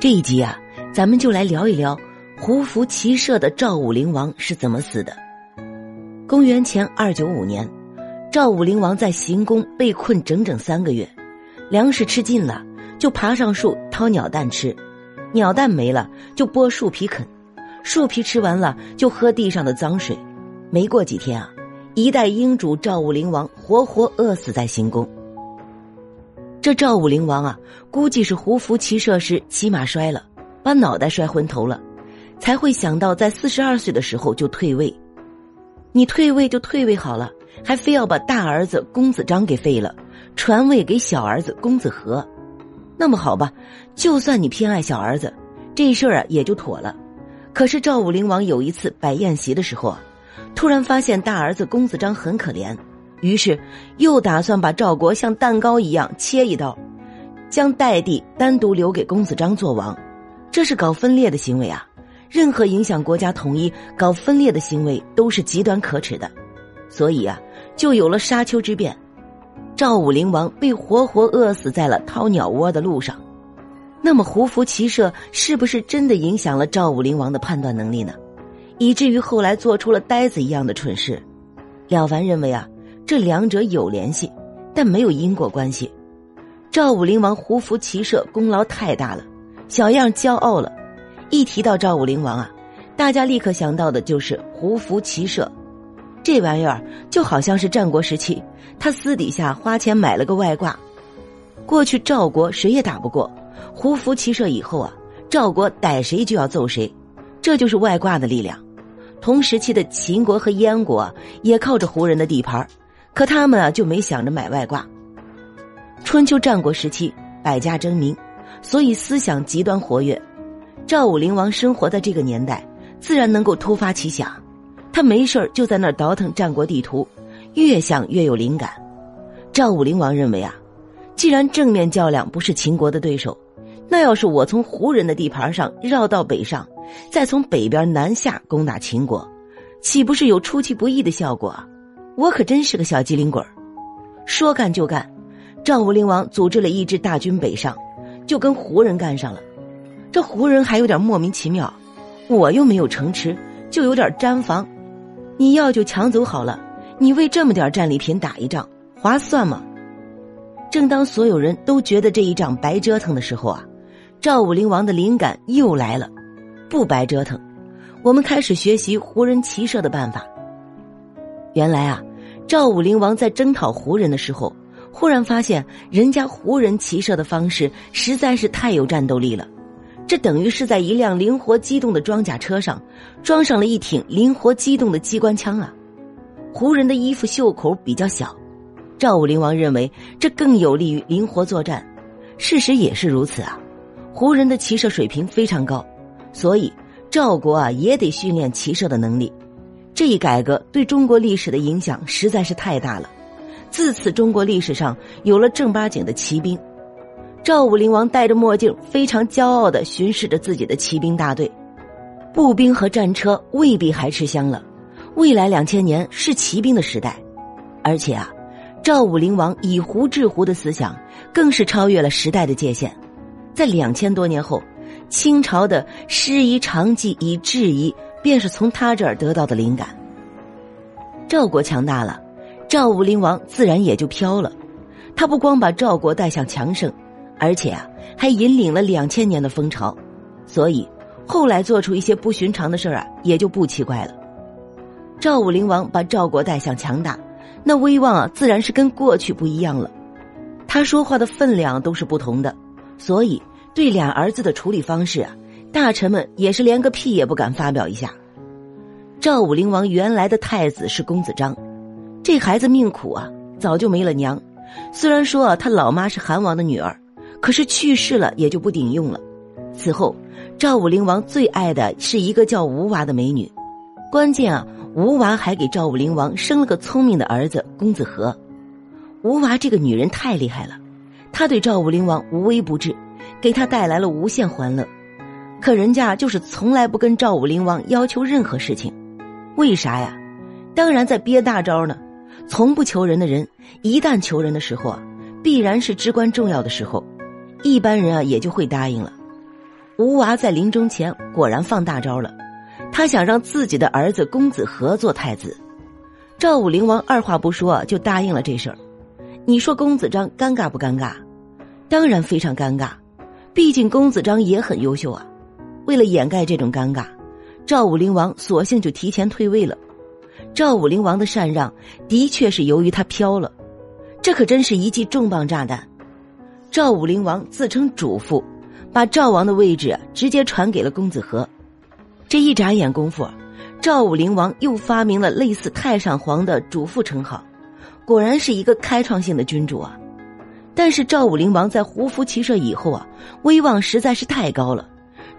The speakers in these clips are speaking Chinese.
这一集啊，咱们就来聊一聊胡服骑射的赵武灵王是怎么死的。公元前二九五年，赵武灵王在行宫被困整整三个月，粮食吃尽了，就爬上树掏鸟蛋吃，鸟蛋没了就剥树皮啃，树皮吃完了就喝地上的脏水。没过几天啊，一代英主赵武灵王活活饿死在行宫。这赵武灵王啊，估计是胡服骑射时骑马摔了，把脑袋摔昏头了，才会想到在四十二岁的时候就退位。你退位就退位好了，还非要把大儿子公子章给废了，传位给小儿子公子和。那么好吧，就算你偏爱小儿子，这事儿啊也就妥了。可是赵武灵王有一次摆宴席的时候啊，突然发现大儿子公子章很可怜，于是又打算把赵国像蛋糕一样切一刀，将代地单独留给公子章做王，这是搞分裂的行为啊。任何影响国家统一、搞分裂的行为都是极端可耻的，所以啊，就有了沙丘之变，赵武灵王被活活饿死在了掏鸟窝的路上。那么，胡服骑射是不是真的影响了赵武灵王的判断能力呢？以至于后来做出了呆子一样的蠢事？了凡认为啊，这两者有联系，但没有因果关系。赵武灵王胡服骑射功劳太大了，小样骄傲了。一提到赵武灵王啊，大家立刻想到的就是胡服骑射，这玩意儿就好像是战国时期他私底下花钱买了个外挂。过去赵国谁也打不过，胡服骑射以后啊，赵国逮谁就要揍谁，这就是外挂的力量。同时期的秦国和燕国也靠着胡人的地盘，可他们啊就没想着买外挂。春秋战国时期百家争鸣，所以思想极端活跃。赵武灵王生活在这个年代，自然能够突发奇想。他没事就在那儿倒腾战国地图，越想越有灵感。赵武灵王认为啊，既然正面较量不是秦国的对手，那要是我从胡人的地盘上绕到北上，再从北边南下攻打秦国，岂不是有出其不意的效果？我可真是个小机灵鬼儿。说干就干，赵武灵王组织了一支大军北上，就跟胡人干上了。这胡人还有点莫名其妙，我又没有城池，就有点毡房，你要就抢走好了。你为这么点战利品打一仗，划算吗？正当所有人都觉得这一仗白折腾的时候啊，赵武灵王的灵感又来了，不白折腾，我们开始学习胡人骑射的办法。原来啊，赵武灵王在征讨胡人的时候，忽然发现人家胡人骑射的方式实在是太有战斗力了。这等于是在一辆灵活机动的装甲车上，装上了一挺灵活机动的机关枪啊！胡人的衣服袖口比较小，赵武灵王认为这更有利于灵活作战。事实也是如此啊！胡人的骑射水平非常高，所以赵国啊也得训练骑射的能力。这一改革对中国历史的影响实在是太大了，自此中国历史上有了正八经的骑兵。赵武灵王戴着墨镜，非常骄傲的巡视着自己的骑兵大队。步兵和战车未必还吃香了，未来两千年是骑兵的时代，而且啊，赵武灵王以胡治胡的思想更是超越了时代的界限。在两千多年后，清朝的师夷长技以制夷，便是从他这儿得到的灵感。赵国强大了，赵武灵王自然也就飘了。他不光把赵国带向强盛。而且啊，还引领了两千年的风潮，所以后来做出一些不寻常的事儿啊，也就不奇怪了。赵武灵王把赵国带向强大，那威望啊，自然是跟过去不一样了。他说话的分量都是不同的，所以对俩儿子的处理方式啊，大臣们也是连个屁也不敢发表一下。赵武灵王原来的太子是公子章，这孩子命苦啊，早就没了娘。虽然说他老妈是韩王的女儿。可是去世了也就不顶用了。此后，赵武灵王最爱的是一个叫吴娃的美女。关键啊，吴娃还给赵武灵王生了个聪明的儿子公子和。吴娃这个女人太厉害了，她对赵武灵王无微不至，给他带来了无限欢乐。可人家就是从来不跟赵武灵王要求任何事情，为啥呀？当然在憋大招呢。从不求人的人，一旦求人的时候啊，必然是至关重要的时候。一般人啊也就会答应了。吴娃在临终前果然放大招了，他想让自己的儿子公子和做太子。赵武灵王二话不说就答应了这事儿。你说公子章尴尬不尴尬？当然非常尴尬，毕竟公子章也很优秀啊。为了掩盖这种尴尬，赵武灵王索性就提前退位了。赵武灵王的禅让的确是由于他飘了，这可真是一记重磅炸弹。赵武灵王自称主父，把赵王的位置直接传给了公子和。这一眨眼功夫。赵武灵王又发明了类似太上皇的主父称号，果然是一个开创性的君主啊！但是赵武灵王在胡服骑射以后啊，威望实在是太高了，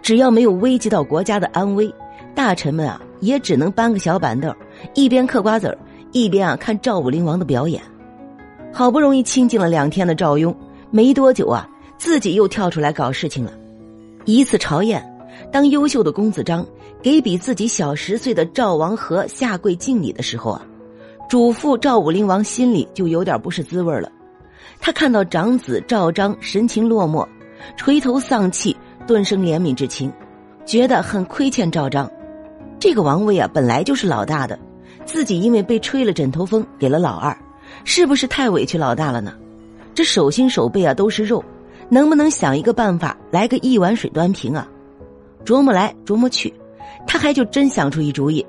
只要没有危及到国家的安危，大臣们啊也只能搬个小板凳，一边嗑瓜子儿，一边啊看赵武灵王的表演。好不容易清静了两天的赵雍，没多久啊，自己又跳出来搞事情了。一次朝宴，当优秀的公子章。给比自己小十岁的赵王和下跪敬礼的时候啊，主父赵武灵王心里就有点不是滋味了。他看到长子赵章神情落寞，垂头丧气，顿生怜悯之情，觉得很亏欠赵章。这个王位啊，本来就是老大的，自己因为被吹了枕头风给了老二，是不是太委屈老大了呢？这手心手背啊都是肉，能不能想一个办法来个一碗水端平啊？琢磨来琢磨去。他还就真想出一主意，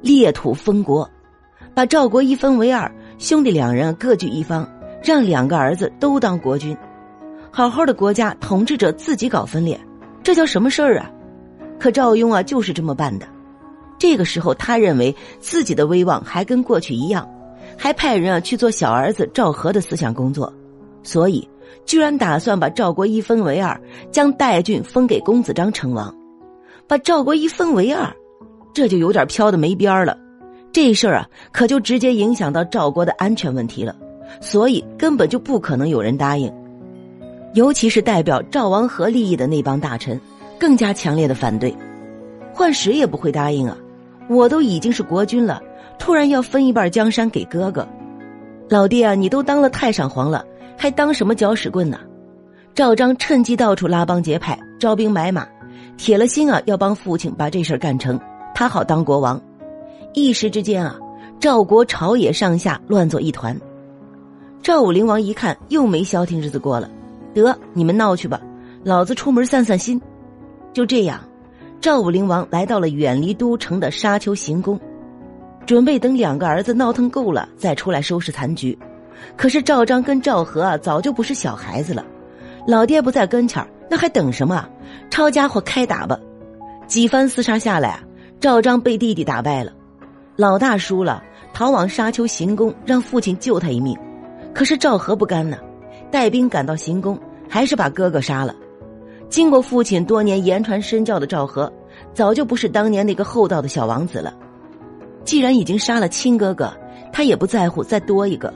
裂土封国，把赵国一分为二，兄弟两人各据一方，让两个儿子都当国君，好好的国家统治者自己搞分裂，这叫什么事儿啊？可赵雍啊就是这么办的。这个时候，他认为自己的威望还跟过去一样，还派人啊去做小儿子赵和的思想工作，所以居然打算把赵国一分为二，将代郡封给公子章成王。把赵国一分为二，这就有点飘的没边了。这事儿啊，可就直接影响到赵国的安全问题了，所以根本就不可能有人答应。尤其是代表赵王和利益的那帮大臣，更加强烈的反对，换谁也不会答应啊！我都已经是国君了，突然要分一半江山给哥哥，老爹啊，你都当了太上皇了，还当什么搅屎棍呢？赵章趁机到处拉帮结派，招兵买马。铁了心啊，要帮父亲把这事儿干成，他好当国王。一时之间啊，赵国朝野上下乱作一团。赵武灵王一看又没消停日子过了，得你们闹去吧，老子出门散散心。就这样，赵武灵王来到了远离都城的沙丘行宫，准备等两个儿子闹腾够了再出来收拾残局。可是赵章跟赵和啊，早就不是小孩子了，老爹不在跟前儿。那还等什么？抄家伙开打吧！几番厮杀下来啊，赵章被弟弟打败了，老大输了，逃往沙丘行宫，让父亲救他一命。可是赵和不甘呢，带兵赶到行宫，还是把哥哥杀了。经过父亲多年言传身教的赵和，早就不是当年那个厚道的小王子了。既然已经杀了亲哥哥，他也不在乎再多一个。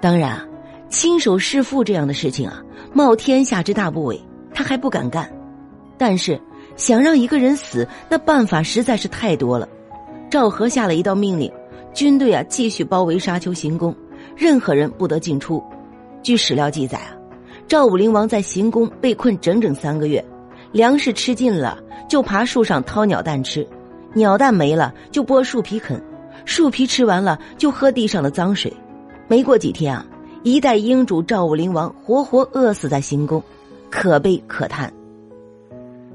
当然，亲手弑父这样的事情啊，冒天下之大不韪。他还不敢干，但是想让一个人死，那办法实在是太多了。赵和下了一道命令，军队啊继续包围沙丘行宫，任何人不得进出。据史料记载啊，赵武灵王在行宫被困整整三个月，粮食吃尽了就爬树上掏鸟蛋吃，鸟蛋没了就剥树皮啃，树皮吃完了就喝地上的脏水。没过几天啊，一代英主赵武灵王活活饿死在行宫。可悲可叹。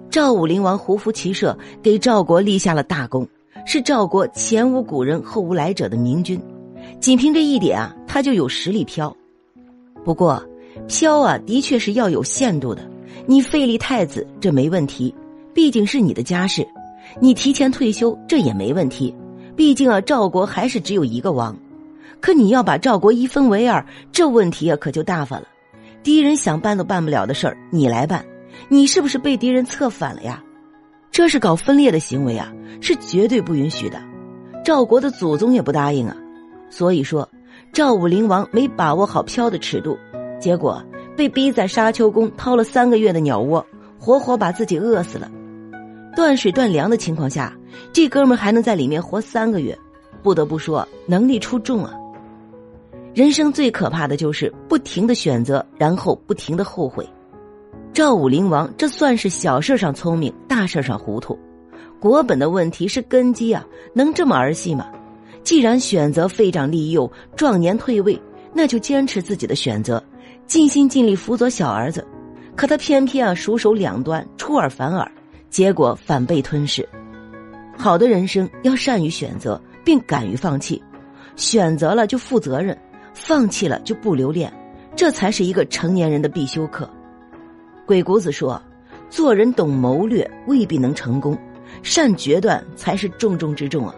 赵武灵王胡服骑射，给赵国立下了大功，是赵国前无古人后无来者的明君。仅凭这一点啊，他就有实力飘。不过，飘啊，的确是要有限度的。你废立太子，这没问题，毕竟是你的家事；你提前退休，这也没问题，毕竟啊，赵国还是只有一个王。可你要把赵国一分为二，这问题啊，可就大发了。敌人想办都办不了的事儿，你来办，你是不是被敌人策反了呀？这是搞分裂的行为啊，是绝对不允许的。赵国的祖宗也不答应啊。所以说，赵武灵王没把握好飘的尺度，结果被逼在沙丘宫掏了三个月的鸟窝，活活把自己饿死了。断水断粮的情况下，这哥们还能在里面活三个月，不得不说能力出众啊。人生最可怕的就是不停的选择，然后不停的后悔。赵武灵王这算是小事上聪明，大事上糊涂。国本的问题是根基啊，能这么儿戏吗？既然选择废长立幼、壮年退位，那就坚持自己的选择，尽心尽力辅佐小儿子。可他偏偏啊，熟手两端，出尔反尔，结果反被吞噬。好的人生要善于选择，并敢于放弃。选择了就负责任，放弃了就不留恋，这才是一个成年人的必修课。鬼谷子说：“做人懂谋略未必能成功，善决断才是重中之重啊！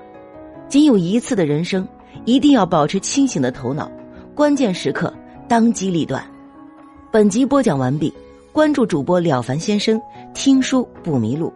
仅有一次的人生，一定要保持清醒的头脑，关键时刻当机立断。”本集播讲完毕，关注主播了凡先生，听书不迷路。